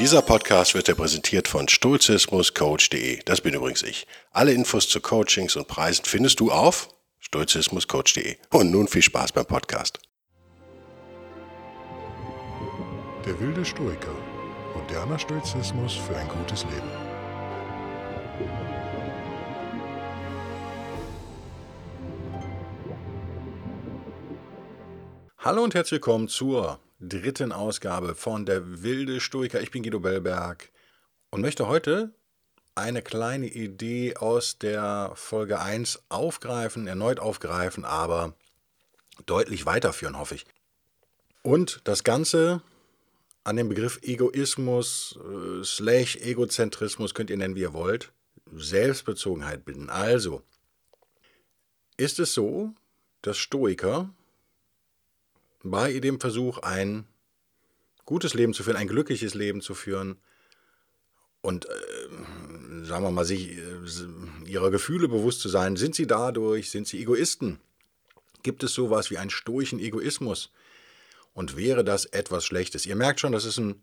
Dieser Podcast wird dir präsentiert von stoizismuscoach.de. Das bin übrigens ich. Alle Infos zu Coachings und Preisen findest du auf stoizismuscoach.de. Und nun viel Spaß beim Podcast. Der wilde Stoiker. Moderner Stoizismus für ein gutes Leben. Hallo und herzlich willkommen zur dritten Ausgabe von Der wilde Stoiker. Ich bin Guido Bellberg und möchte heute eine kleine Idee aus der Folge 1 aufgreifen, erneut aufgreifen, aber deutlich weiterführen, hoffe ich. Und das Ganze an dem Begriff Egoismus, äh, slash Egozentrismus, könnt ihr nennen, wie ihr wollt, Selbstbezogenheit bilden. Also, ist es so, dass Stoiker bei dem Versuch, ein gutes Leben zu führen, ein glückliches Leben zu führen und, äh, sagen wir mal, sich äh, ihrer Gefühle bewusst zu sein, sind sie dadurch, sind sie Egoisten? Gibt es sowas wie einen stoischen Egoismus? Und wäre das etwas Schlechtes? Ihr merkt schon, das ist ein,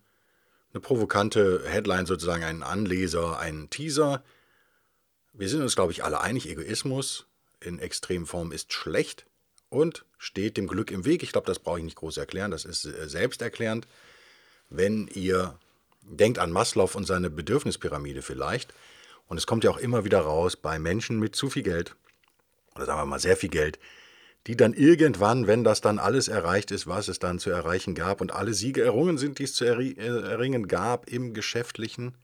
eine provokante Headline, sozusagen ein Anleser, ein Teaser. Wir sind uns, glaube ich, alle einig, Egoismus in Extremform ist schlecht und steht dem Glück im Weg. Ich glaube, das brauche ich nicht groß erklären, das ist äh, selbsterklärend. Wenn ihr denkt an Maslow und seine Bedürfnispyramide vielleicht, und es kommt ja auch immer wieder raus bei Menschen mit zu viel Geld, oder sagen wir mal sehr viel Geld, die dann irgendwann, wenn das dann alles erreicht ist, was es dann zu erreichen gab und alle Siege errungen sind, die es zu äh, erringen gab im geschäftlichen,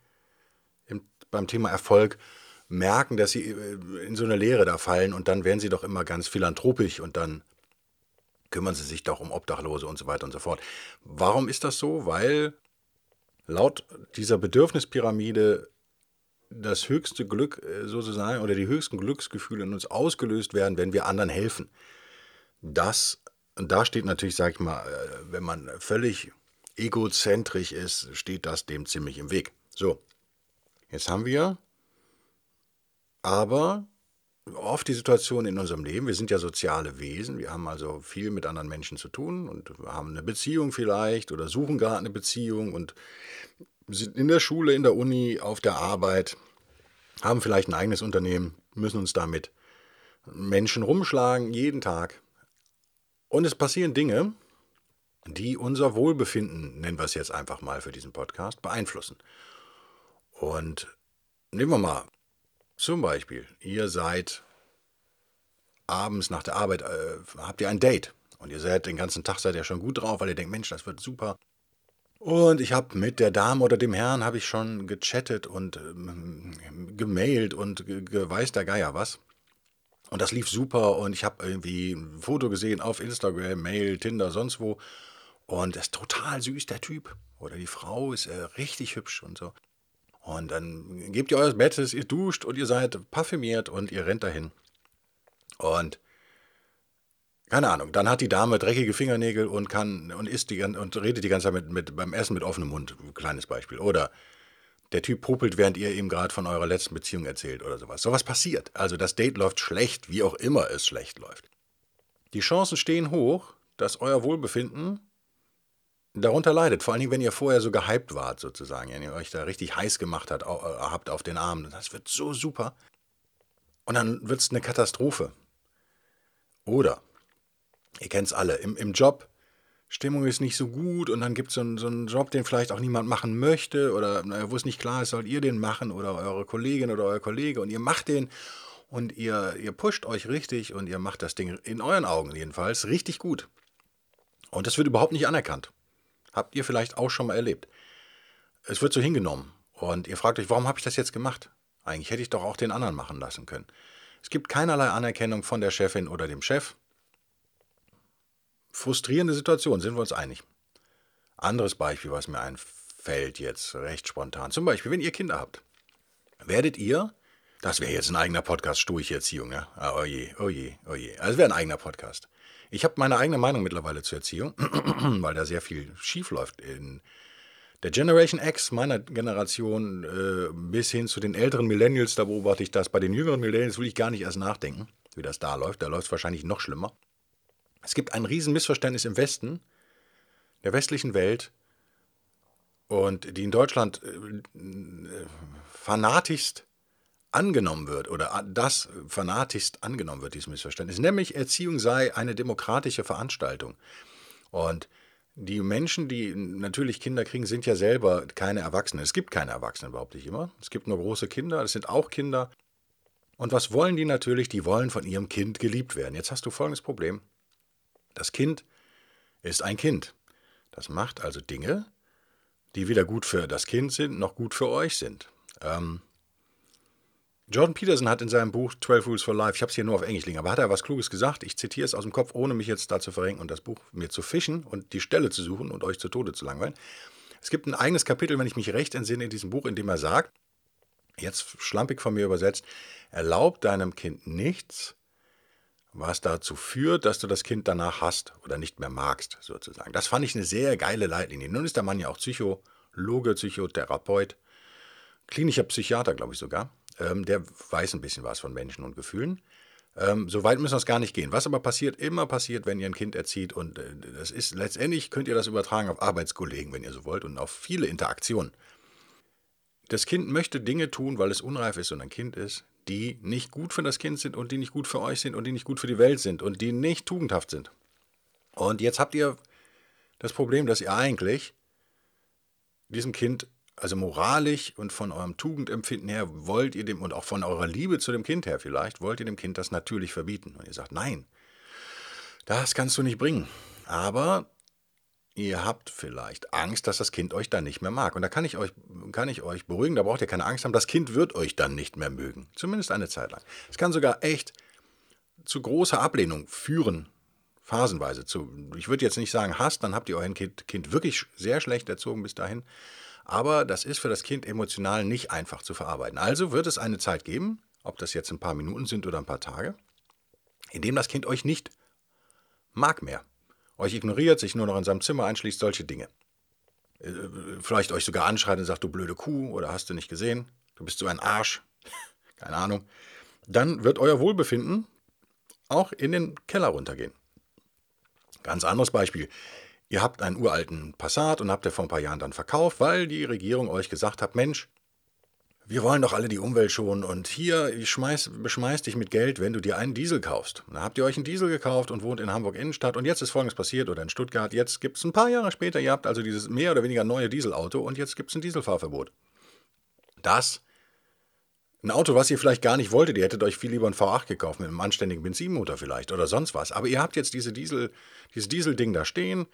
im, beim Thema Erfolg, merken, dass sie äh, in so eine Leere da fallen und dann werden sie doch immer ganz philanthropisch und dann kümmern sie sich doch um Obdachlose und so weiter und so fort. Warum ist das so? Weil laut dieser Bedürfnispyramide das höchste Glück äh, sozusagen oder die höchsten Glücksgefühle in uns ausgelöst werden, wenn wir anderen helfen. Das, und da steht natürlich, sag ich mal, äh, wenn man völlig egozentrisch ist, steht das dem ziemlich im Weg. So, jetzt haben wir aber oft die Situation in unserem Leben, wir sind ja soziale Wesen, wir haben also viel mit anderen Menschen zu tun und haben eine Beziehung vielleicht oder suchen gerade eine Beziehung und sind in der Schule, in der Uni, auf der Arbeit, haben vielleicht ein eigenes Unternehmen, müssen uns damit Menschen rumschlagen, jeden Tag. Und es passieren Dinge, die unser Wohlbefinden, nennen wir es jetzt einfach mal für diesen Podcast, beeinflussen. Und nehmen wir mal zum Beispiel, ihr seid abends nach der Arbeit, äh, habt ihr ein Date und ihr seid den ganzen Tag seid ihr schon gut drauf, weil ihr denkt, Mensch, das wird super. Und ich habe mit der Dame oder dem Herrn habe ich schon gechattet und ähm, gemailt und weiß der Geier was. Und das lief super und ich habe irgendwie ein Foto gesehen auf Instagram, Mail, Tinder, sonst wo. Und das ist total süß, der Typ. Oder die Frau ist äh, richtig hübsch und so. Und dann gebt ihr euer Bett, ihr duscht und ihr seid parfümiert und ihr rennt dahin. Und keine Ahnung, dann hat die Dame dreckige Fingernägel und kann und isst die und redet die ganze Zeit mit, mit, beim Essen mit offenem Mund. Kleines Beispiel. Oder der Typ popelt, während ihr ihm gerade von eurer letzten Beziehung erzählt oder sowas. Sowas passiert. Also das Date läuft schlecht, wie auch immer es schlecht läuft. Die Chancen stehen hoch, dass euer Wohlbefinden darunter leidet. Vor allen Dingen, wenn ihr vorher so gehypt wart, sozusagen. Wenn ihr euch da richtig heiß gemacht hat, äh, habt auf den Armen. Das wird so super. Und dann wird es eine Katastrophe. Oder, ihr kennt es alle, im, im Job, Stimmung ist nicht so gut und dann gibt es so, einen, so einen Job, den vielleicht auch niemand machen möchte oder wo es nicht klar ist, sollt ihr den machen oder eure Kollegin oder euer Kollege und ihr macht den und ihr, ihr pusht euch richtig und ihr macht das Ding in euren Augen jedenfalls richtig gut. Und das wird überhaupt nicht anerkannt. Habt ihr vielleicht auch schon mal erlebt. Es wird so hingenommen und ihr fragt euch, warum habe ich das jetzt gemacht? Eigentlich hätte ich doch auch den anderen machen lassen können. Es gibt keinerlei Anerkennung von der Chefin oder dem Chef. Frustrierende Situation, sind wir uns einig. Anderes Beispiel, was mir einfällt jetzt recht spontan. Zum Beispiel, wenn ihr Kinder habt, werdet ihr, das wäre jetzt ein eigener Podcast, Stoicherziehung, ja? Ah, oh je, oh je, oh je. Also wäre ein eigener Podcast. Ich habe meine eigene Meinung mittlerweile zur Erziehung, weil da sehr viel schief läuft. In der Generation X meiner Generation äh, bis hin zu den älteren Millennials, da beobachte ich das. Bei den jüngeren Millennials will ich gar nicht erst nachdenken, wie das da läuft. Da läuft es wahrscheinlich noch schlimmer. Es gibt ein Riesenmissverständnis im Westen, der westlichen Welt und die in Deutschland äh, fanatischst angenommen wird oder das fanatischst angenommen wird, dieses Missverständnis, nämlich Erziehung sei eine demokratische Veranstaltung. Und die Menschen, die natürlich Kinder kriegen, sind ja selber keine Erwachsenen. Es gibt keine Erwachsenen, behaupte ich immer. Es gibt nur große Kinder, das sind auch Kinder. Und was wollen die natürlich? Die wollen von ihrem Kind geliebt werden. Jetzt hast du folgendes Problem. Das Kind ist ein Kind. Das macht also Dinge, die weder gut für das Kind sind, noch gut für euch sind. Ähm, Jordan Peterson hat in seinem Buch 12 Rules for Life, ich habe es hier nur auf Englisch liegen, aber hat er was Kluges gesagt. Ich zitiere es aus dem Kopf, ohne mich jetzt da zu verrenken und das Buch mir zu fischen und die Stelle zu suchen und euch zu Tode zu langweilen. Es gibt ein eigenes Kapitel, wenn ich mich recht entsinne, in diesem Buch, in dem er sagt, jetzt schlampig von mir übersetzt, erlaub deinem Kind nichts, was dazu führt, dass du das Kind danach hast oder nicht mehr magst, sozusagen. Das fand ich eine sehr geile Leitlinie. Nun ist der Mann ja auch Psychologe, Psychotherapeut, klinischer Psychiater, glaube ich sogar. Ähm, der weiß ein bisschen was von Menschen und Gefühlen. Ähm, so weit müssen wir es gar nicht gehen. Was aber passiert, immer passiert, wenn ihr ein Kind erzieht. Und äh, das ist letztendlich könnt ihr das übertragen auf Arbeitskollegen, wenn ihr so wollt, und auf viele Interaktionen. Das Kind möchte Dinge tun, weil es unreif ist und ein Kind ist, die nicht gut für das Kind sind und die nicht gut für euch sind und die nicht gut für die Welt sind und die nicht tugendhaft sind. Und jetzt habt ihr das Problem, dass ihr eigentlich diesem Kind also moralisch und von eurem Tugendempfinden her wollt ihr dem und auch von eurer Liebe zu dem Kind her vielleicht, wollt ihr dem Kind das natürlich verbieten. Und ihr sagt, nein, das kannst du nicht bringen. Aber ihr habt vielleicht Angst, dass das Kind euch dann nicht mehr mag. Und da kann ich euch, kann ich euch beruhigen, da braucht ihr keine Angst haben, das Kind wird euch dann nicht mehr mögen. Zumindest eine Zeit lang. Es kann sogar echt zu großer Ablehnung führen, phasenweise. Zu, ich würde jetzt nicht sagen Hass, dann habt ihr euer kind, kind wirklich sehr schlecht erzogen bis dahin. Aber das ist für das Kind emotional nicht einfach zu verarbeiten. Also wird es eine Zeit geben, ob das jetzt ein paar Minuten sind oder ein paar Tage, in dem das Kind euch nicht mag mehr. Euch ignoriert, sich nur noch in seinem Zimmer einschließt, solche Dinge. Äh, vielleicht euch sogar anschreit und sagt, du blöde Kuh oder hast du nicht gesehen, du bist so ein Arsch, keine Ahnung. Dann wird euer Wohlbefinden auch in den Keller runtergehen. Ganz anderes Beispiel. Ihr habt einen uralten Passat und habt ihr vor ein paar Jahren dann verkauft, weil die Regierung euch gesagt hat, Mensch, wir wollen doch alle die Umwelt schonen und hier ich schmeiß, beschmeiß dich mit Geld, wenn du dir einen Diesel kaufst. Da habt ihr euch einen Diesel gekauft und wohnt in Hamburg Innenstadt und jetzt ist folgendes passiert oder in Stuttgart. Jetzt gibt es ein paar Jahre später, ihr habt also dieses mehr oder weniger neue Dieselauto und jetzt gibt es ein Dieselfahrverbot. Das ein Auto, was ihr vielleicht gar nicht wolltet, ihr hättet euch viel lieber ein V8 gekauft mit einem anständigen Benzinmotor vielleicht oder sonst was. Aber ihr habt jetzt diese Diesel, dieses Dieselding da stehen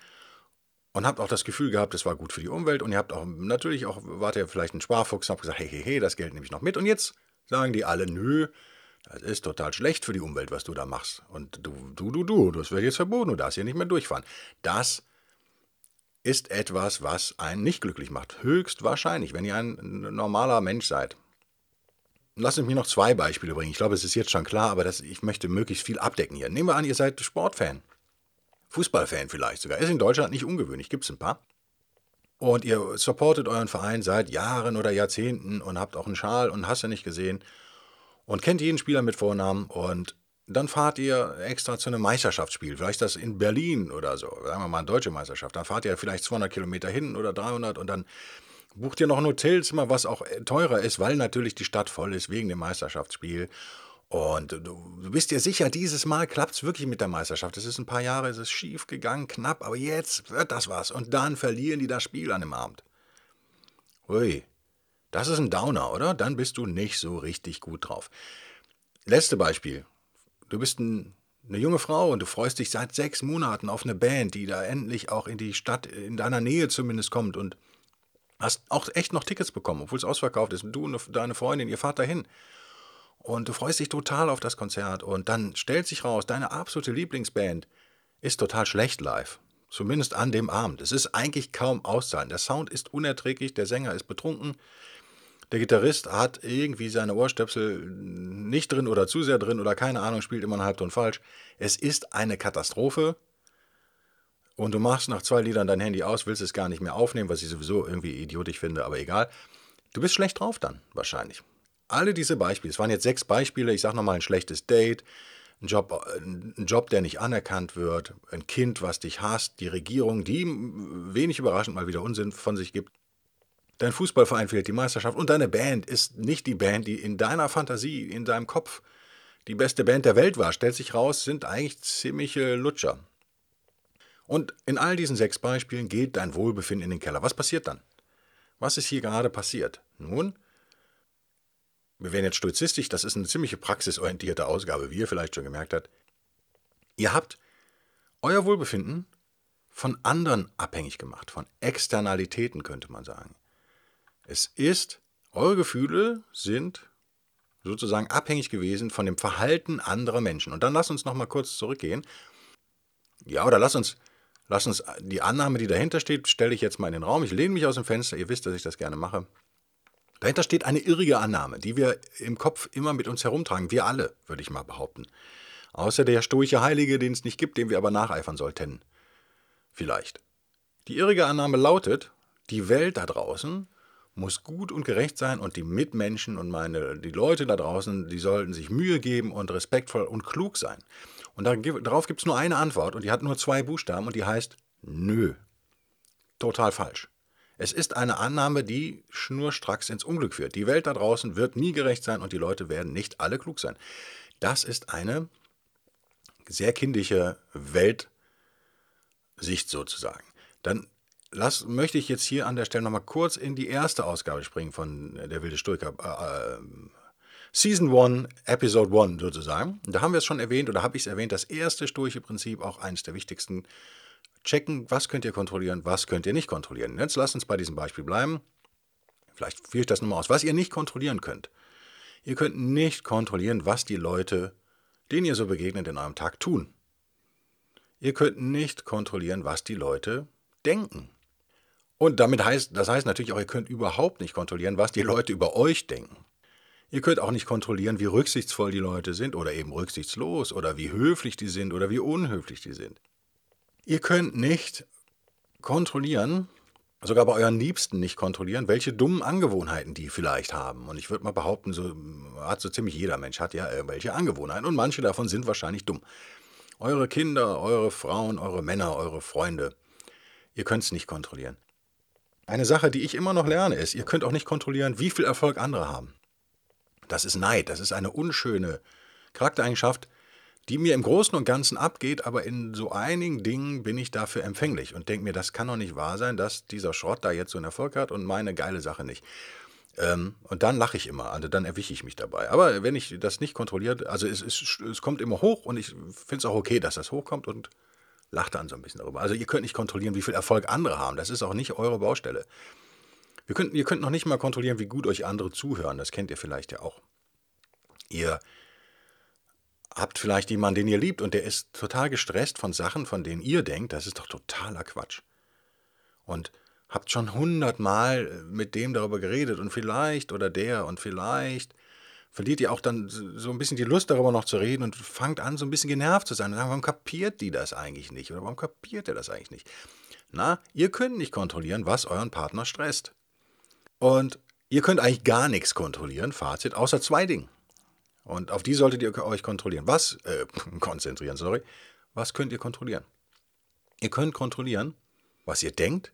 und habt auch das Gefühl gehabt, es war gut für die Umwelt und ihr habt auch natürlich auch, wart ihr vielleicht ein Sparfuchs und habt gesagt, hey, hey, hey, das Geld nehme ich noch mit und jetzt sagen die alle, nö, das ist total schlecht für die Umwelt, was du da machst. Und du, du, du, du, das wird jetzt verboten, du darfst hier nicht mehr durchfahren. Das ist etwas, was einen nicht glücklich macht. Höchstwahrscheinlich, wenn ihr ein normaler Mensch seid. Lass mich noch zwei Beispiele bringen. Ich glaube, es ist jetzt schon klar, aber das, ich möchte möglichst viel abdecken hier. Nehmen wir an, ihr seid Sportfan. Fußballfan vielleicht sogar. Ist in Deutschland nicht ungewöhnlich, gibt es ein paar. Und ihr supportet euren Verein seit Jahren oder Jahrzehnten und habt auch einen Schal und hast ja nicht gesehen und kennt jeden Spieler mit Vornamen und dann fahrt ihr extra zu einem Meisterschaftsspiel, vielleicht das in Berlin oder so, sagen wir mal eine deutsche Meisterschaft. Dann fahrt ihr vielleicht 200 Kilometer hin oder 300 und dann bucht ihr noch ein Hotelzimmer, was auch teurer ist, weil natürlich die Stadt voll ist wegen dem Meisterschaftsspiel. Und du, bist dir sicher, dieses Mal klappt es wirklich mit der Meisterschaft. Es ist ein paar Jahre, es ist schief gegangen, knapp, aber jetzt wird das was. Und dann verlieren die das Spiel an dem Abend. Ui, das ist ein Downer, oder? Dann bist du nicht so richtig gut drauf. Letzte Beispiel. Du bist ein, eine junge Frau und du freust dich seit sechs Monaten auf eine Band, die da endlich auch in die Stadt, in deiner Nähe zumindest kommt und hast auch echt noch Tickets bekommen, obwohl es ausverkauft ist. Und du und deine Freundin, ihr fahrt dahin und du freust dich total auf das Konzert und dann stellt sich raus, deine absolute Lieblingsband ist total schlecht live. Zumindest an dem Abend. Es ist eigentlich kaum auszahlen. Der Sound ist unerträglich, der Sänger ist betrunken, der Gitarrist hat irgendwie seine Ohrstöpsel nicht drin oder zu sehr drin oder keine Ahnung, spielt immer einen Halbton falsch. Es ist eine Katastrophe. Und du machst nach zwei Liedern dein Handy aus, willst es gar nicht mehr aufnehmen, was ich sowieso irgendwie idiotisch finde, aber egal. Du bist schlecht drauf dann, wahrscheinlich. Alle diese Beispiele, es waren jetzt sechs Beispiele, ich sage nochmal ein schlechtes Date, ein Job, ein Job, der nicht anerkannt wird, ein Kind, was dich hasst, die Regierung, die wenig überraschend mal wieder Unsinn von sich gibt, Dein Fußballverein fehlt die Meisterschaft und deine Band ist nicht die Band, die in deiner Fantasie, in deinem Kopf die beste Band der Welt war. Stellt sich raus, sind eigentlich ziemliche Lutscher. Und in all diesen sechs Beispielen geht dein Wohlbefinden in den Keller. Was passiert dann? Was ist hier gerade passiert? Nun, wir werden jetzt stoizistisch, das ist eine ziemliche praxisorientierte Ausgabe, wie ihr vielleicht schon gemerkt habt. Ihr habt euer Wohlbefinden von anderen abhängig gemacht, von Externalitäten könnte man sagen. Es ist, eure Gefühle sind sozusagen abhängig gewesen von dem Verhalten anderer Menschen. Und dann lass uns nochmal kurz zurückgehen. Ja, oder lass uns, lass uns die Annahme, die dahinter steht, stelle ich jetzt mal in den Raum. Ich lehne mich aus dem Fenster, ihr wisst, dass ich das gerne mache. Dahinter steht eine irrige Annahme, die wir im Kopf immer mit uns herumtragen. Wir alle, würde ich mal behaupten. Außer der stoische Heilige, den es nicht gibt, dem wir aber nacheifern sollten. Vielleicht. Die irrige Annahme lautet, die Welt da draußen muss gut und gerecht sein und die Mitmenschen und meine, die Leute da draußen, die sollten sich Mühe geben und respektvoll und klug sein. Und darauf gibt es nur eine Antwort und die hat nur zwei Buchstaben und die heißt Nö. Total falsch. Es ist eine Annahme, die schnurstracks ins Unglück führt. Die Welt da draußen wird nie gerecht sein und die Leute werden nicht alle klug sein. Das ist eine sehr kindische Weltsicht sozusagen. Dann lass, möchte ich jetzt hier an der Stelle nochmal kurz in die erste Ausgabe springen von Der wilde Stoiker. Äh, äh, Season 1, Episode 1 sozusagen. Da haben wir es schon erwähnt oder habe ich es erwähnt, das erste stoische Prinzip, auch eines der wichtigsten checken, was könnt ihr kontrollieren, was könnt ihr nicht kontrollieren. Jetzt lasst uns bei diesem Beispiel bleiben. Vielleicht führe ich das nochmal aus. Was ihr nicht kontrollieren könnt. Ihr könnt nicht kontrollieren, was die Leute, denen ihr so begegnet, in eurem Tag tun. Ihr könnt nicht kontrollieren, was die Leute denken. Und damit heißt, das heißt natürlich auch, ihr könnt überhaupt nicht kontrollieren, was die Leute über euch denken. Ihr könnt auch nicht kontrollieren, wie rücksichtsvoll die Leute sind oder eben rücksichtslos oder wie höflich die sind oder wie unhöflich die sind. Ihr könnt nicht kontrollieren, sogar bei euren Liebsten nicht kontrollieren, welche dummen Angewohnheiten die vielleicht haben. Und ich würde mal behaupten, so hat so ziemlich jeder Mensch hat ja irgendwelche Angewohnheiten und manche davon sind wahrscheinlich dumm. Eure Kinder, eure Frauen, eure Männer, eure Freunde, ihr könnt es nicht kontrollieren. Eine Sache, die ich immer noch lerne, ist, ihr könnt auch nicht kontrollieren, wie viel Erfolg andere haben. Das ist Neid, das ist eine unschöne Charaktereigenschaft, die mir im Großen und Ganzen abgeht, aber in so einigen Dingen bin ich dafür empfänglich und denke mir, das kann doch nicht wahr sein, dass dieser Schrott da jetzt so einen Erfolg hat und meine geile Sache nicht. Ähm, und dann lache ich immer, also dann erwische ich mich dabei. Aber wenn ich das nicht kontrolliert, also es, es, es kommt immer hoch und ich finde es auch okay, dass das hochkommt und lache dann so ein bisschen darüber. Also ihr könnt nicht kontrollieren, wie viel Erfolg andere haben. Das ist auch nicht eure Baustelle. Wir könnt, ihr könnt noch nicht mal kontrollieren, wie gut euch andere zuhören. Das kennt ihr vielleicht ja auch. Ihr habt vielleicht jemanden, den ihr liebt und der ist total gestresst von Sachen, von denen ihr denkt, das ist doch totaler Quatsch. Und habt schon hundertmal mit dem darüber geredet und vielleicht oder der und vielleicht verliert ihr auch dann so ein bisschen die Lust darüber noch zu reden und fangt an, so ein bisschen genervt zu sein und sagen, warum kapiert die das eigentlich nicht oder warum kapiert er das eigentlich nicht? Na, ihr könnt nicht kontrollieren, was euren Partner stresst. Und ihr könnt eigentlich gar nichts kontrollieren, Fazit, außer zwei Dinge. Und auf die solltet ihr euch kontrollieren. Was, äh, konzentrieren, sorry. Was könnt ihr kontrollieren? Ihr könnt kontrollieren, was ihr denkt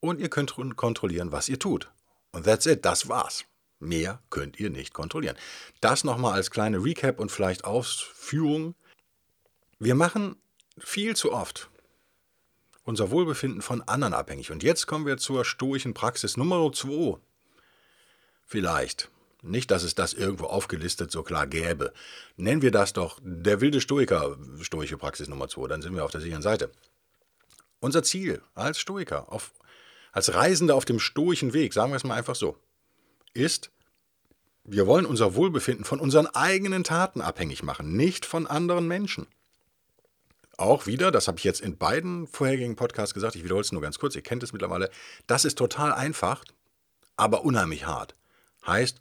und ihr könnt kontrollieren, was ihr tut. Und that's it, das war's. Mehr könnt ihr nicht kontrollieren. Das nochmal als kleine Recap und vielleicht Ausführung. Wir machen viel zu oft unser Wohlbefinden von anderen abhängig. Und jetzt kommen wir zur stoischen Praxis Nummer 2. Vielleicht. Nicht, dass es das irgendwo aufgelistet so klar gäbe. Nennen wir das doch der wilde Stoiker, stoische Praxis Nummer 2, dann sind wir auf der sicheren Seite. Unser Ziel als Stoiker, auf, als Reisende auf dem stoischen Weg, sagen wir es mal einfach so, ist, wir wollen unser Wohlbefinden von unseren eigenen Taten abhängig machen, nicht von anderen Menschen. Auch wieder, das habe ich jetzt in beiden vorherigen Podcasts gesagt, ich wiederhole es nur ganz kurz, ihr kennt es mittlerweile, das ist total einfach, aber unheimlich hart. Heißt,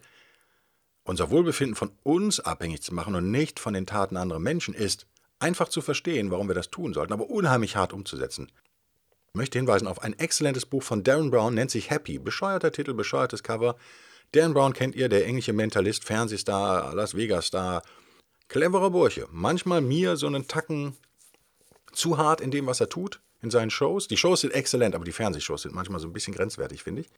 unser Wohlbefinden von uns abhängig zu machen und nicht von den Taten anderer Menschen ist einfach zu verstehen, warum wir das tun sollten, aber unheimlich hart umzusetzen. Ich möchte hinweisen auf ein exzellentes Buch von Darren Brown, nennt sich Happy. Bescheuerter Titel, bescheuertes Cover. Darren Brown kennt ihr, der englische Mentalist, Fernsehstar, Las Vegas-Star. Cleverer Bursche. Manchmal mir so einen Tacken zu hart in dem, was er tut, in seinen Shows. Die Shows sind exzellent, aber die Fernsehshows sind manchmal so ein bisschen grenzwertig, finde ich.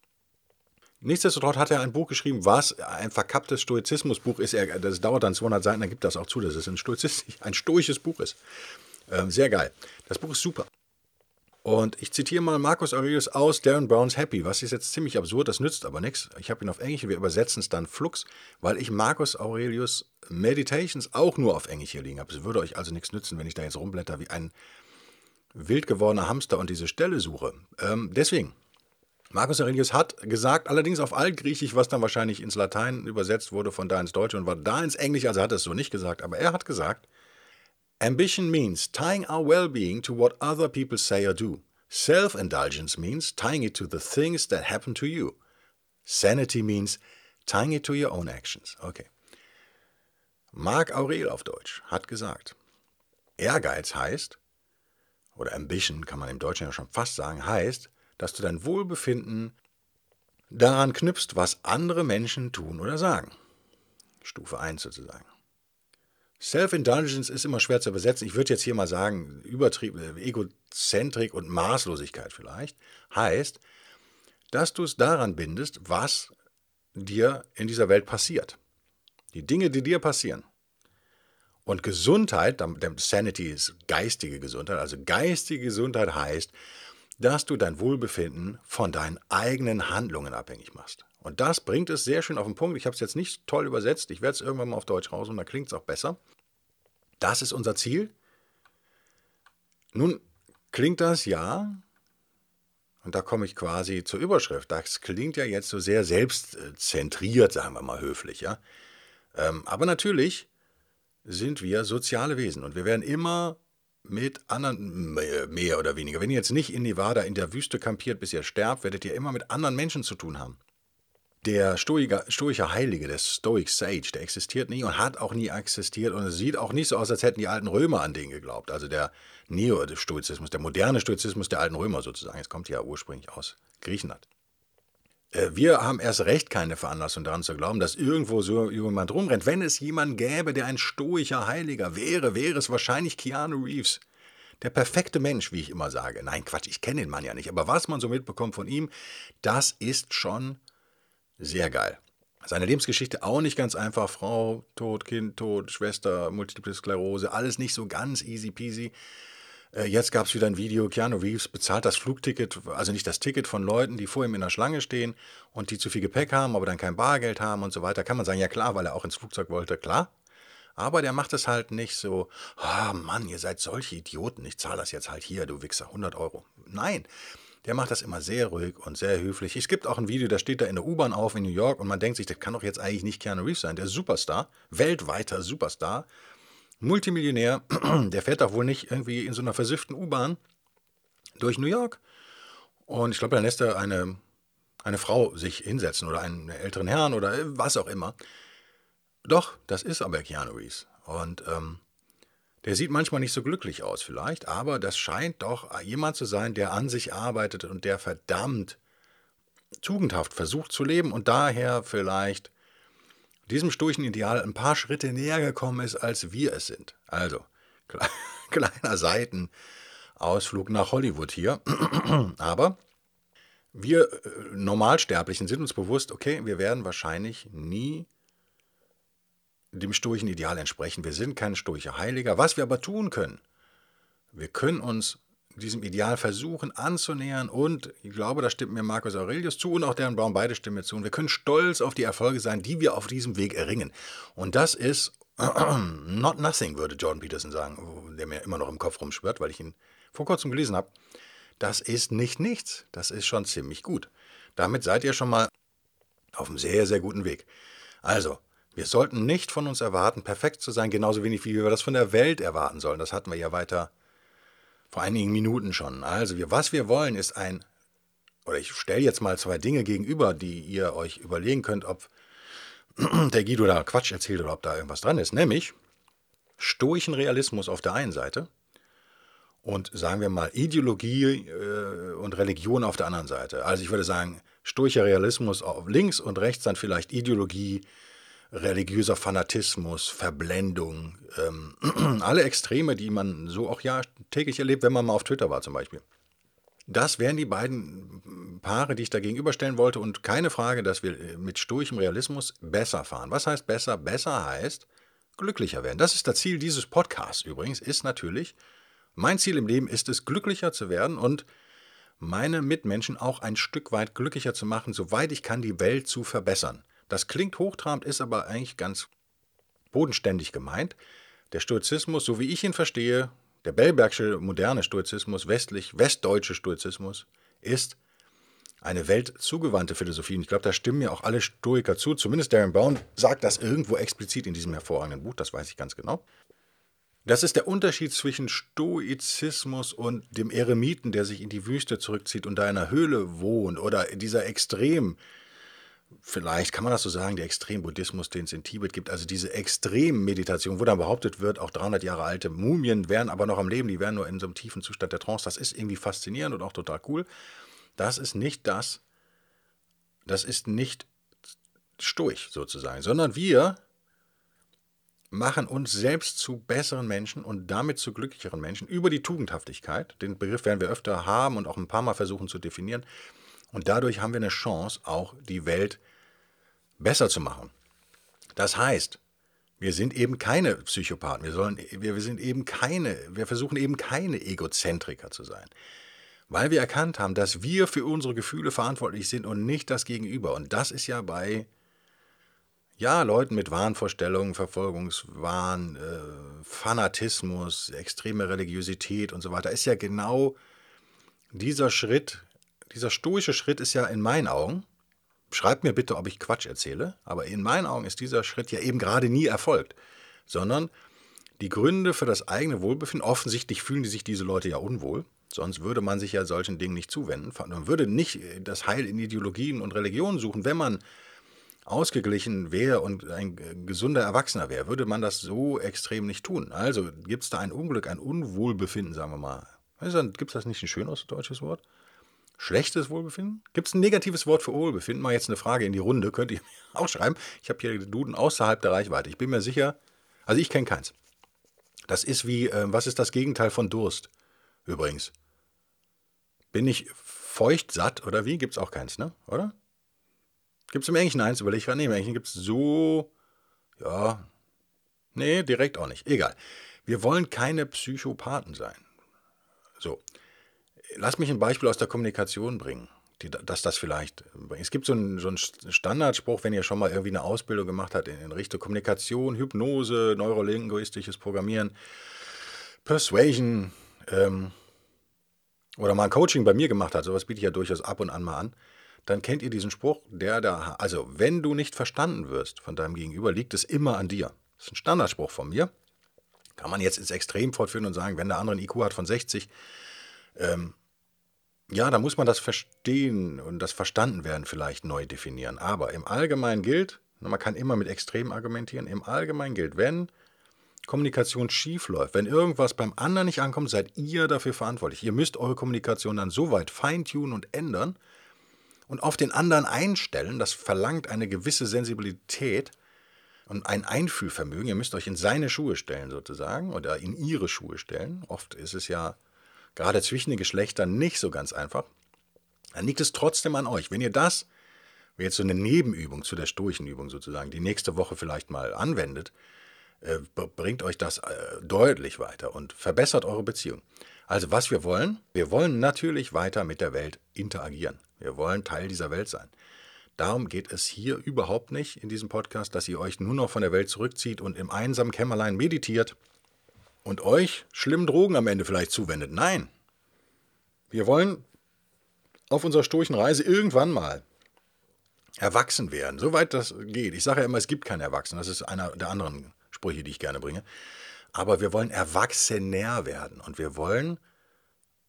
Nichtsdestotrotz hat er ein Buch geschrieben, was ein verkapptes Stoizismusbuch ist. Er, das dauert dann 200 Seiten, dann gibt das auch zu, dass es ein, ein stoisches Buch ist. Ähm, sehr geil. Das Buch ist super. Und ich zitiere mal Marcus Aurelius aus Darren Browns Happy. Was ist jetzt ziemlich absurd, das nützt aber nichts. Ich habe ihn auf Englisch, wir übersetzen es dann flux, weil ich Marcus Aurelius Meditations auch nur auf Englisch hier liegen habe. Es würde euch also nichts nützen, wenn ich da jetzt rumblätter wie ein wild gewordener Hamster und diese Stelle suche. Ähm, deswegen, Marcus Aurelius hat gesagt, allerdings auf Altgriechisch, was dann wahrscheinlich ins Latein übersetzt wurde, von da ins Deutsche und war da ins Englische, also hat er es so nicht gesagt, aber er hat gesagt, Ambition means tying our well-being to what other people say or do. Self-indulgence means tying it to the things that happen to you. Sanity means tying it to your own actions. Okay. Marc Aurel auf Deutsch hat gesagt, Ehrgeiz heißt, oder Ambition kann man im Deutschen ja schon fast sagen, heißt, dass du dein Wohlbefinden daran knüpfst, was andere Menschen tun oder sagen. Stufe 1 sozusagen. Self-Indulgence ist immer schwer zu übersetzen. Ich würde jetzt hier mal sagen, Übertrieb, äh, Egozentrik und Maßlosigkeit vielleicht, heißt, dass du es daran bindest, was dir in dieser Welt passiert. Die Dinge, die dir passieren. Und Gesundheit, Sanity ist geistige Gesundheit, also geistige Gesundheit heißt, dass du dein Wohlbefinden von deinen eigenen Handlungen abhängig machst. Und das bringt es sehr schön auf den Punkt. Ich habe es jetzt nicht toll übersetzt. Ich werde es irgendwann mal auf Deutsch raus und da klingt es auch besser. Das ist unser Ziel. Nun klingt das ja, und da komme ich quasi zur Überschrift. Das klingt ja jetzt so sehr selbstzentriert, sagen wir mal höflich, ja. Ähm, aber natürlich sind wir soziale Wesen und wir werden immer mit anderen, mehr oder weniger. Wenn ihr jetzt nicht in Nevada in der Wüste kampiert, bis ihr sterbt, werdet ihr immer mit anderen Menschen zu tun haben. Der Stoiker, stoische Heilige, der Stoic Sage, der existiert nie und hat auch nie existiert und es sieht auch nicht so aus, als hätten die alten Römer an den geglaubt. Also der Neo-Stoizismus, der moderne Stoizismus der alten Römer sozusagen. Es kommt ja ursprünglich aus Griechenland. Äh, wir haben erst recht keine Veranlassung daran zu glauben, dass irgendwo so jemand rumrennt. Wenn es jemanden gäbe, der ein stoischer Heiliger wäre, wäre es wahrscheinlich Keanu Reeves. Der perfekte Mensch, wie ich immer sage. Nein, Quatsch, ich kenne den Mann ja nicht. Aber was man so mitbekommt von ihm, das ist schon sehr geil. Seine Lebensgeschichte auch nicht ganz einfach. Frau, Tod, Kind, Tod, Schwester, Multiple Sklerose, alles nicht so ganz easy peasy. Äh, jetzt gab es wieder ein Video, Keanu Reeves bezahlt das Flugticket, also nicht das Ticket von Leuten, die vor ihm in der Schlange stehen und die zu viel Gepäck haben, aber dann kein Bargeld haben und so weiter. Kann man sagen, ja klar, weil er auch ins Flugzeug wollte, klar. Aber der macht es halt nicht so, ah oh Mann, ihr seid solche Idioten, ich zahle das jetzt halt hier, du Wichser, 100 Euro. Nein, der macht das immer sehr ruhig und sehr höflich. Es gibt auch ein Video, da steht da in der U-Bahn auf in New York und man denkt sich, das kann doch jetzt eigentlich nicht Keanu Reeves sein, der Superstar, weltweiter Superstar, Multimillionär, der fährt doch wohl nicht irgendwie in so einer versifften U-Bahn durch New York. Und ich glaube, da lässt er eine, eine Frau sich hinsetzen oder einen älteren Herrn oder was auch immer. Doch, das ist aber Keanu Reeves. Und ähm, der sieht manchmal nicht so glücklich aus vielleicht, aber das scheint doch jemand zu sein, der an sich arbeitet und der verdammt tugendhaft versucht zu leben und daher vielleicht diesem stoischen Ideal ein paar Schritte näher gekommen ist, als wir es sind. Also, kleiner Seitenausflug nach Hollywood hier. Aber wir äh, Normalsterblichen sind uns bewusst, okay, wir werden wahrscheinlich nie dem stoischen Ideal entsprechen. Wir sind kein stoischer Heiliger. Was wir aber tun können, wir können uns diesem Ideal versuchen anzunähern und ich glaube, da stimmt mir Marcus Aurelius zu und auch Darren Brown, beide stimmen mir zu und wir können stolz auf die Erfolge sein, die wir auf diesem Weg erringen. Und das ist not nothing, würde Jordan Peterson sagen, der mir immer noch im Kopf rumschwört, weil ich ihn vor kurzem gelesen habe. Das ist nicht nichts, das ist schon ziemlich gut. Damit seid ihr schon mal auf einem sehr, sehr guten Weg. Also, wir sollten nicht von uns erwarten, perfekt zu sein, genauso wenig wie wir das von der Welt erwarten sollen. Das hatten wir ja weiter vor einigen Minuten schon. Also, wir, was wir wollen, ist ein, oder ich stelle jetzt mal zwei Dinge gegenüber, die ihr euch überlegen könnt, ob der Guido da Quatsch erzählt oder ob da irgendwas dran ist. Nämlich stoischen Realismus auf der einen Seite und sagen wir mal Ideologie äh, und Religion auf der anderen Seite. Also ich würde sagen, stoischer Realismus auf links und rechts dann vielleicht Ideologie, religiöser Fanatismus, Verblendung, ähm, alle Extreme, die man so auch ja täglich erlebt, wenn man mal auf Twitter war zum Beispiel. Das wären die beiden Paare, die ich da gegenüberstellen wollte. Und keine Frage, dass wir mit stoischem Realismus besser fahren. Was heißt besser? Besser heißt glücklicher werden. Das ist das Ziel dieses Podcasts übrigens, ist natürlich, mein Ziel im Leben ist es, glücklicher zu werden und meine Mitmenschen auch ein Stück weit glücklicher zu machen, soweit ich kann, die Welt zu verbessern. Das klingt hochtrabend, ist aber eigentlich ganz bodenständig gemeint. Der Stoizismus, so wie ich ihn verstehe, der Bellbergsche moderne Stoizismus, westlich, westdeutsche Stoizismus, ist eine weltzugewandte Philosophie. Und ich glaube, da stimmen mir auch alle Stoiker zu. Zumindest Darren Brown sagt das irgendwo explizit in diesem hervorragenden Buch, das weiß ich ganz genau. Das ist der Unterschied zwischen Stoizismus und dem Eremiten, der sich in die Wüste zurückzieht und da in einer Höhle wohnt, oder dieser extrem vielleicht kann man das so sagen, der Extrembuddhismus, den es in Tibet gibt, also diese Extremmeditation, wo dann behauptet wird, auch 300 Jahre alte Mumien wären aber noch am Leben, die wären nur in so einem tiefen Zustand der Trance, das ist irgendwie faszinierend und auch total cool. Das ist nicht das, das ist nicht stoisch sozusagen, sondern wir machen uns selbst zu besseren Menschen und damit zu glücklicheren Menschen über die Tugendhaftigkeit. Den Begriff werden wir öfter haben und auch ein paar Mal versuchen zu definieren. Und dadurch haben wir eine Chance, auch die Welt besser zu machen. Das heißt, wir sind eben keine Psychopathen, wir, sollen, wir, wir sind eben keine, wir versuchen eben keine Egozentriker zu sein. Weil wir erkannt haben, dass wir für unsere Gefühle verantwortlich sind und nicht das Gegenüber. Und das ist ja bei ja, Leuten mit Wahnvorstellungen, Verfolgungswahn, äh, Fanatismus, extreme Religiosität und so weiter, ist ja genau dieser Schritt dieser stoische Schritt ist ja in meinen Augen, schreibt mir bitte, ob ich Quatsch erzähle, aber in meinen Augen ist dieser Schritt ja eben gerade nie erfolgt, sondern die Gründe für das eigene Wohlbefinden, offensichtlich fühlen die sich diese Leute ja unwohl, sonst würde man sich ja solchen Dingen nicht zuwenden. Man würde nicht das Heil in Ideologien und Religionen suchen, wenn man ausgeglichen wäre und ein gesunder Erwachsener wäre, würde man das so extrem nicht tun. Also gibt es da ein Unglück, ein Unwohlbefinden, sagen wir mal. Gibt es das nicht ein schönes deutsches Wort? Schlechtes Wohlbefinden? Gibt es ein negatives Wort für Wohlbefinden? Mal jetzt eine Frage in die Runde, könnt ihr mir auch schreiben. Ich habe hier den Duden außerhalb der Reichweite. Ich bin mir sicher, also ich kenne keins. Das ist wie, äh, was ist das Gegenteil von Durst? Übrigens. Bin ich feucht satt oder wie? Gibt es auch keins, ne? Oder? Gibt es im Englischen eins? Überlege ich gerade. Nee, im Englischen gibt es so, ja, nee, direkt auch nicht. Egal. Wir wollen keine Psychopathen sein. So. Lass mich ein Beispiel aus der Kommunikation bringen, die, dass das vielleicht. Es gibt so einen, so einen, Standardspruch, wenn ihr schon mal irgendwie eine Ausbildung gemacht habt in, in Richtung Kommunikation, Hypnose, neurolinguistisches Programmieren, Persuasion ähm, oder mal ein Coaching bei mir gemacht hat, sowas biete ich ja durchaus ab und an mal an, dann kennt ihr diesen Spruch, der da, also wenn du nicht verstanden wirst von deinem Gegenüber, liegt es immer an dir. Das ist ein Standardspruch von mir. Kann man jetzt ins Extrem fortführen und sagen, wenn der andere einen IQ hat von 60, ähm, ja, da muss man das Verstehen und das Verstandenwerden vielleicht neu definieren. Aber im Allgemeinen gilt, man kann immer mit Extremen argumentieren, im Allgemeinen gilt, wenn Kommunikation schief läuft, wenn irgendwas beim anderen nicht ankommt, seid ihr dafür verantwortlich. Ihr müsst eure Kommunikation dann so weit feintunen und ändern und auf den anderen einstellen. Das verlangt eine gewisse Sensibilität und ein Einfühlvermögen. Ihr müsst euch in seine Schuhe stellen sozusagen oder in ihre Schuhe stellen. Oft ist es ja gerade zwischen den Geschlechtern nicht so ganz einfach, dann liegt es trotzdem an euch. Wenn ihr das, wie jetzt so eine Nebenübung zu der Sturchenübung sozusagen, die nächste Woche vielleicht mal anwendet, äh, bringt euch das äh, deutlich weiter und verbessert eure Beziehung. Also was wir wollen, wir wollen natürlich weiter mit der Welt interagieren. Wir wollen Teil dieser Welt sein. Darum geht es hier überhaupt nicht in diesem Podcast, dass ihr euch nur noch von der Welt zurückzieht und im einsamen Kämmerlein meditiert und euch schlimmen Drogen am Ende vielleicht zuwendet. Nein. Wir wollen auf unserer stoischen Reise irgendwann mal erwachsen werden, soweit das geht. Ich sage ja immer, es gibt keinen Erwachsenen. Das ist einer der anderen Sprüche, die ich gerne bringe. Aber wir wollen erwachsener werden und wir wollen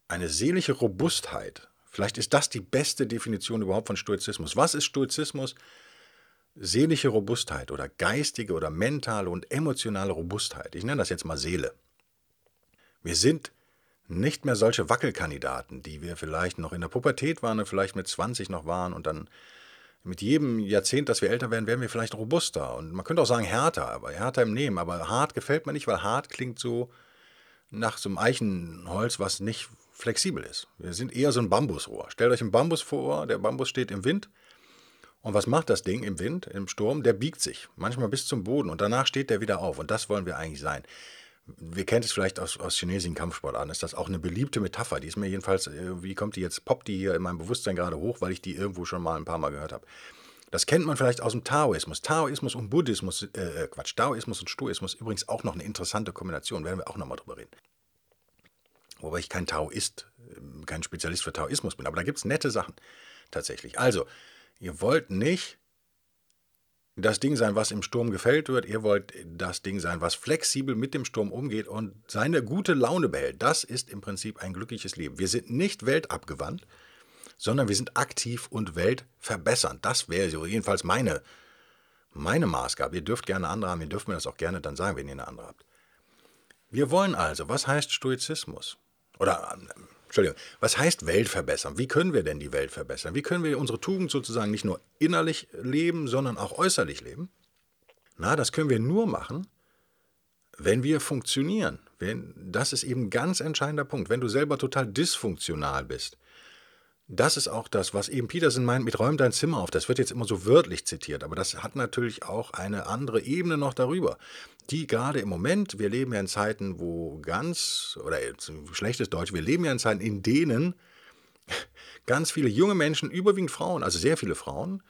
eine seelische Robustheit. Vielleicht ist das die beste Definition überhaupt von Stoizismus. Was ist Stoizismus? Seelische Robustheit oder geistige oder mentale und emotionale Robustheit. Ich nenne das jetzt mal Seele. Wir sind nicht mehr solche Wackelkandidaten, die wir vielleicht noch in der Pubertät waren und vielleicht mit 20 noch waren und dann mit jedem Jahrzehnt, dass wir älter werden, werden wir vielleicht robuster und man könnte auch sagen härter, aber härter im Nehmen, aber hart gefällt mir nicht, weil hart klingt so nach so einem Eichenholz, was nicht flexibel ist. Wir sind eher so ein Bambusrohr. Stellt euch ein Bambus vor, der Bambus steht im Wind. Und was macht das Ding im Wind, im Sturm? Der biegt sich, manchmal bis zum Boden und danach steht der wieder auf. Und das wollen wir eigentlich sein. Wir kennen es vielleicht aus, aus chinesischen Kampfsportarten. Ist das auch eine beliebte Metapher? Die ist mir jedenfalls, äh, wie kommt die jetzt, poppt die hier in meinem Bewusstsein gerade hoch, weil ich die irgendwo schon mal ein paar Mal gehört habe. Das kennt man vielleicht aus dem Taoismus. Taoismus und Buddhismus, äh, äh Quatsch, Taoismus und Stoismus übrigens auch noch eine interessante Kombination, werden wir auch nochmal drüber reden. Wobei ich kein Taoist, äh, kein Spezialist für Taoismus bin, aber da gibt es nette Sachen tatsächlich. Also, ihr wollt nicht das Ding sein, was im Sturm gefällt wird. Ihr wollt das Ding sein, was flexibel mit dem Sturm umgeht und seine gute Laune behält. Das ist im Prinzip ein glückliches Leben. Wir sind nicht weltabgewandt, sondern wir sind aktiv und weltverbessernd. Das wäre so jedenfalls meine, meine Maßgabe. Ihr dürft gerne andere haben, ihr dürft mir das auch gerne dann sagen, wenn ihr eine andere habt. Wir wollen also, was heißt Stoizismus? Oder Entschuldigung, was heißt Welt verbessern? Wie können wir denn die Welt verbessern? Wie können wir unsere Tugend sozusagen nicht nur innerlich leben, sondern auch äußerlich leben? Na, das können wir nur machen, wenn wir funktionieren. Wenn, das ist eben ein ganz entscheidender Punkt. Wenn du selber total dysfunktional bist, das ist auch das, was eben Peterson meint mit räum dein Zimmer auf. Das wird jetzt immer so wörtlich zitiert, aber das hat natürlich auch eine andere Ebene noch darüber. Die gerade im Moment, wir leben ja in Zeiten, wo ganz, oder schlechtes Deutsch, wir leben ja in Zeiten, in denen ganz viele junge Menschen, überwiegend Frauen, also sehr viele Frauen,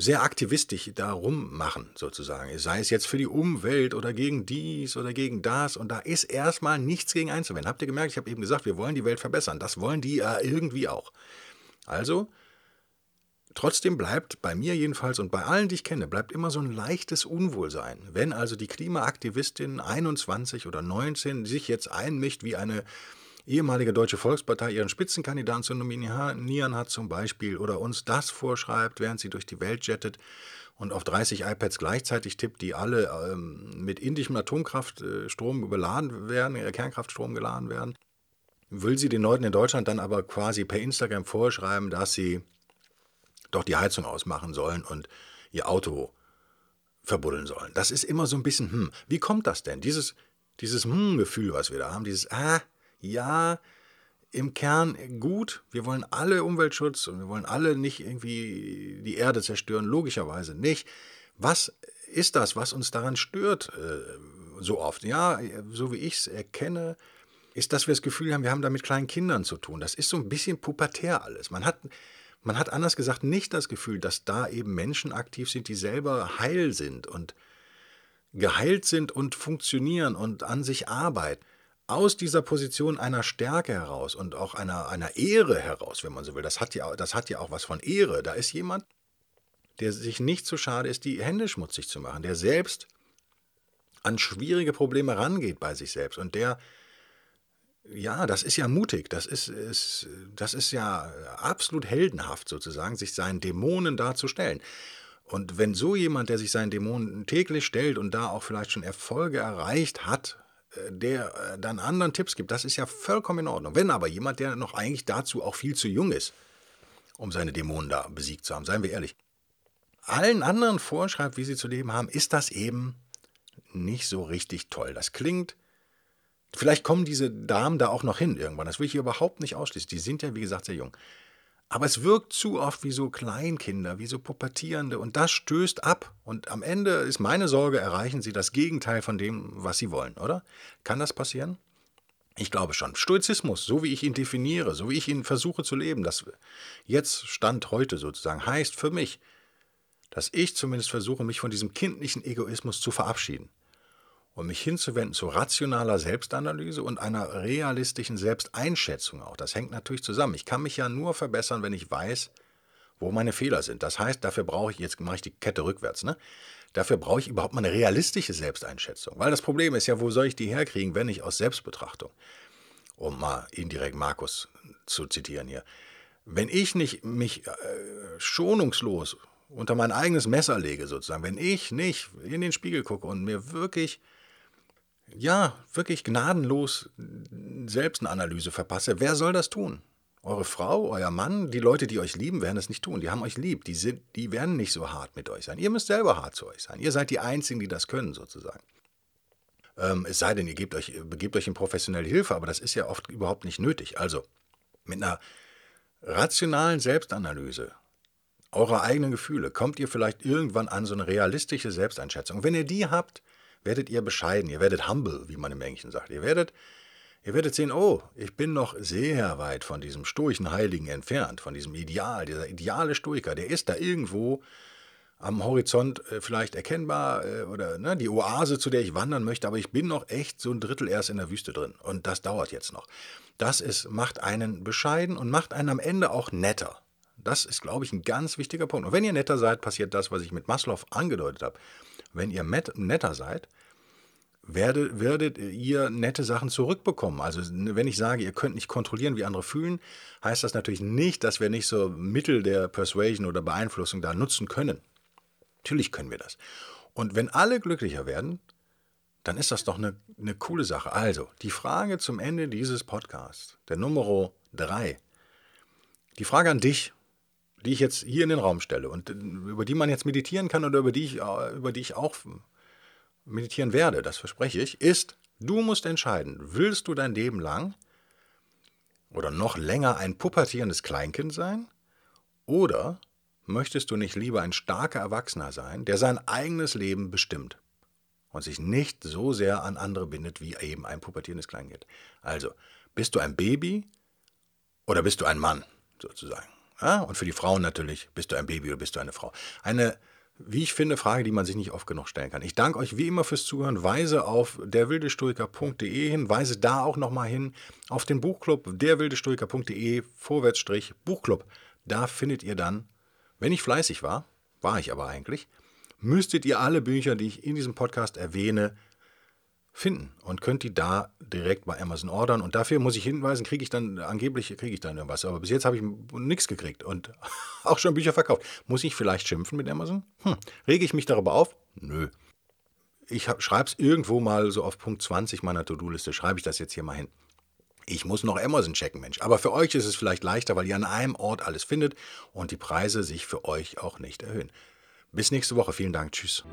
sehr aktivistisch darum machen, sozusagen. Sei es jetzt für die Umwelt oder gegen dies oder gegen das. Und da ist erstmal nichts gegen einzuwenden. Habt ihr gemerkt, ich habe eben gesagt, wir wollen die Welt verbessern. Das wollen die ja irgendwie auch. Also, trotzdem bleibt bei mir jedenfalls und bei allen, die ich kenne, bleibt immer so ein leichtes Unwohlsein. Wenn also die Klimaaktivistin 21 oder 19 sich jetzt einmischt, wie eine ehemalige Deutsche Volkspartei ihren Spitzenkandidaten zu nominieren hat zum Beispiel oder uns das vorschreibt, während sie durch die Welt jettet und auf 30 iPads gleichzeitig tippt, die alle ähm, mit indischem Atomkraftstrom beladen werden, Kernkraftstrom geladen werden will sie den Leuten in Deutschland dann aber quasi per Instagram vorschreiben, dass sie doch die Heizung ausmachen sollen und ihr Auto verbuddeln sollen. Das ist immer so ein bisschen, hm, wie kommt das denn? Dieses, dieses Hm-Gefühl, was wir da haben, dieses, ah, ja, im Kern gut, wir wollen alle Umweltschutz und wir wollen alle nicht irgendwie die Erde zerstören, logischerweise nicht. Was ist das, was uns daran stört äh, so oft? Ja, so wie ich es erkenne, ist, dass wir das Gefühl haben, wir haben da mit kleinen Kindern zu tun. Das ist so ein bisschen pubertär alles. Man hat, man hat anders gesagt nicht das Gefühl, dass da eben Menschen aktiv sind, die selber heil sind und geheilt sind und funktionieren und an sich arbeiten. Aus dieser Position einer Stärke heraus und auch einer, einer Ehre heraus, wenn man so will. Das hat, ja, das hat ja auch was von Ehre. Da ist jemand, der sich nicht zu schade ist, die Hände schmutzig zu machen, der selbst an schwierige Probleme rangeht bei sich selbst und der ja, das ist ja mutig. Das ist, ist, das ist ja absolut heldenhaft sozusagen, sich seinen Dämonen darzustellen. Und wenn so jemand, der sich seinen Dämonen täglich stellt und da auch vielleicht schon Erfolge erreicht hat, äh, der äh, dann anderen Tipps gibt, das ist ja vollkommen in Ordnung. Wenn aber jemand, der noch eigentlich dazu auch viel zu jung ist, um seine Dämonen da besiegt zu haben, seien wir ehrlich, allen anderen vorschreibt, wie sie zu leben haben, ist das eben nicht so richtig toll. Das klingt Vielleicht kommen diese Damen da auch noch hin irgendwann. Das will ich hier überhaupt nicht ausschließen. Die sind ja, wie gesagt, sehr jung. Aber es wirkt zu oft wie so Kleinkinder, wie so Pubertierende und das stößt ab. Und am Ende ist meine Sorge, erreichen sie das Gegenteil von dem, was sie wollen, oder? Kann das passieren? Ich glaube schon. Stoizismus, so wie ich ihn definiere, so wie ich ihn versuche zu leben, das jetzt Stand heute sozusagen, heißt für mich, dass ich zumindest versuche, mich von diesem kindlichen Egoismus zu verabschieden und mich hinzuwenden zu rationaler Selbstanalyse und einer realistischen Selbsteinschätzung auch. Das hängt natürlich zusammen. Ich kann mich ja nur verbessern, wenn ich weiß, wo meine Fehler sind. Das heißt, dafür brauche ich, jetzt mache ich die Kette rückwärts, ne? Dafür brauche ich überhaupt mal eine realistische Selbsteinschätzung. Weil das Problem ist ja, wo soll ich die herkriegen, wenn nicht aus Selbstbetrachtung? Um mal indirekt Markus zu zitieren hier. Wenn ich nicht mich äh, schonungslos unter mein eigenes Messer lege, sozusagen, wenn ich nicht in den Spiegel gucke und mir wirklich ja, wirklich gnadenlos Selbstanalyse verpasse, wer soll das tun? Eure Frau, euer Mann, die Leute, die euch lieben, werden es nicht tun. Die haben euch lieb. Die, sind, die werden nicht so hart mit euch sein. Ihr müsst selber hart zu euch sein. Ihr seid die Einzigen, die das können, sozusagen. Ähm, es sei denn, ihr gebt euch, begebt euch in professionelle Hilfe, aber das ist ja oft überhaupt nicht nötig. Also, Mit einer rationalen Selbstanalyse eurer eigenen Gefühle kommt ihr vielleicht irgendwann an so eine realistische Selbsteinschätzung. Und wenn ihr die habt, werdet ihr bescheiden, ihr werdet humble, wie man im Englischen sagt. Ihr werdet, ihr werdet sehen, oh, ich bin noch sehr weit von diesem stoischen Heiligen entfernt, von diesem Ideal, dieser ideale Stoiker, der ist da irgendwo am Horizont äh, vielleicht erkennbar äh, oder ne, die Oase, zu der ich wandern möchte, aber ich bin noch echt so ein Drittel erst in der Wüste drin und das dauert jetzt noch. Das ist, macht einen bescheiden und macht einen am Ende auch netter. Das ist, glaube ich, ein ganz wichtiger Punkt. Und wenn ihr netter seid, passiert das, was ich mit Maslow angedeutet habe. Wenn ihr netter seid, werdet, werdet ihr nette Sachen zurückbekommen. Also wenn ich sage, ihr könnt nicht kontrollieren, wie andere fühlen, heißt das natürlich nicht, dass wir nicht so Mittel der Persuasion oder Beeinflussung da nutzen können. Natürlich können wir das. Und wenn alle glücklicher werden, dann ist das doch eine, eine coole Sache. Also, die Frage zum Ende dieses Podcasts, der Nummer 3. Die Frage an dich, die ich jetzt hier in den Raum stelle und über die man jetzt meditieren kann oder über die ich, über die ich auch meditieren werde, das verspreche ich, ist, du musst entscheiden, willst du dein Leben lang oder noch länger ein pubertierendes Kleinkind sein oder möchtest du nicht lieber ein starker Erwachsener sein, der sein eigenes Leben bestimmt und sich nicht so sehr an andere bindet wie eben ein pubertierendes Kleinkind? Also, bist du ein Baby oder bist du ein Mann, sozusagen? Ja, und für die Frauen natürlich, bist du ein Baby oder bist du eine Frau? Eine, wie ich finde, Frage, die man sich nicht oft genug stellen kann. Ich danke euch wie immer fürs Zuhören, weise auf derwildestoiker.de hin, weise da auch nochmal hin auf den Buchclub derwildestoiker.de vorwärtsstrich Buchclub. Da findet ihr dann, wenn ich fleißig war, war ich aber eigentlich, müsstet ihr alle Bücher, die ich in diesem Podcast erwähne, finden und könnt die da direkt bei Amazon ordern. Und dafür muss ich hinweisen, kriege ich dann, angeblich kriege ich dann irgendwas. Aber bis jetzt habe ich nichts gekriegt und auch schon Bücher verkauft. Muss ich vielleicht schimpfen mit Amazon? Hm. Rege ich mich darüber auf? Nö. Ich schreibe es irgendwo mal so auf Punkt 20 meiner To-Do-Liste, schreibe ich das jetzt hier mal hin. Ich muss noch Amazon checken, Mensch. Aber für euch ist es vielleicht leichter, weil ihr an einem Ort alles findet und die Preise sich für euch auch nicht erhöhen. Bis nächste Woche. Vielen Dank. Tschüss.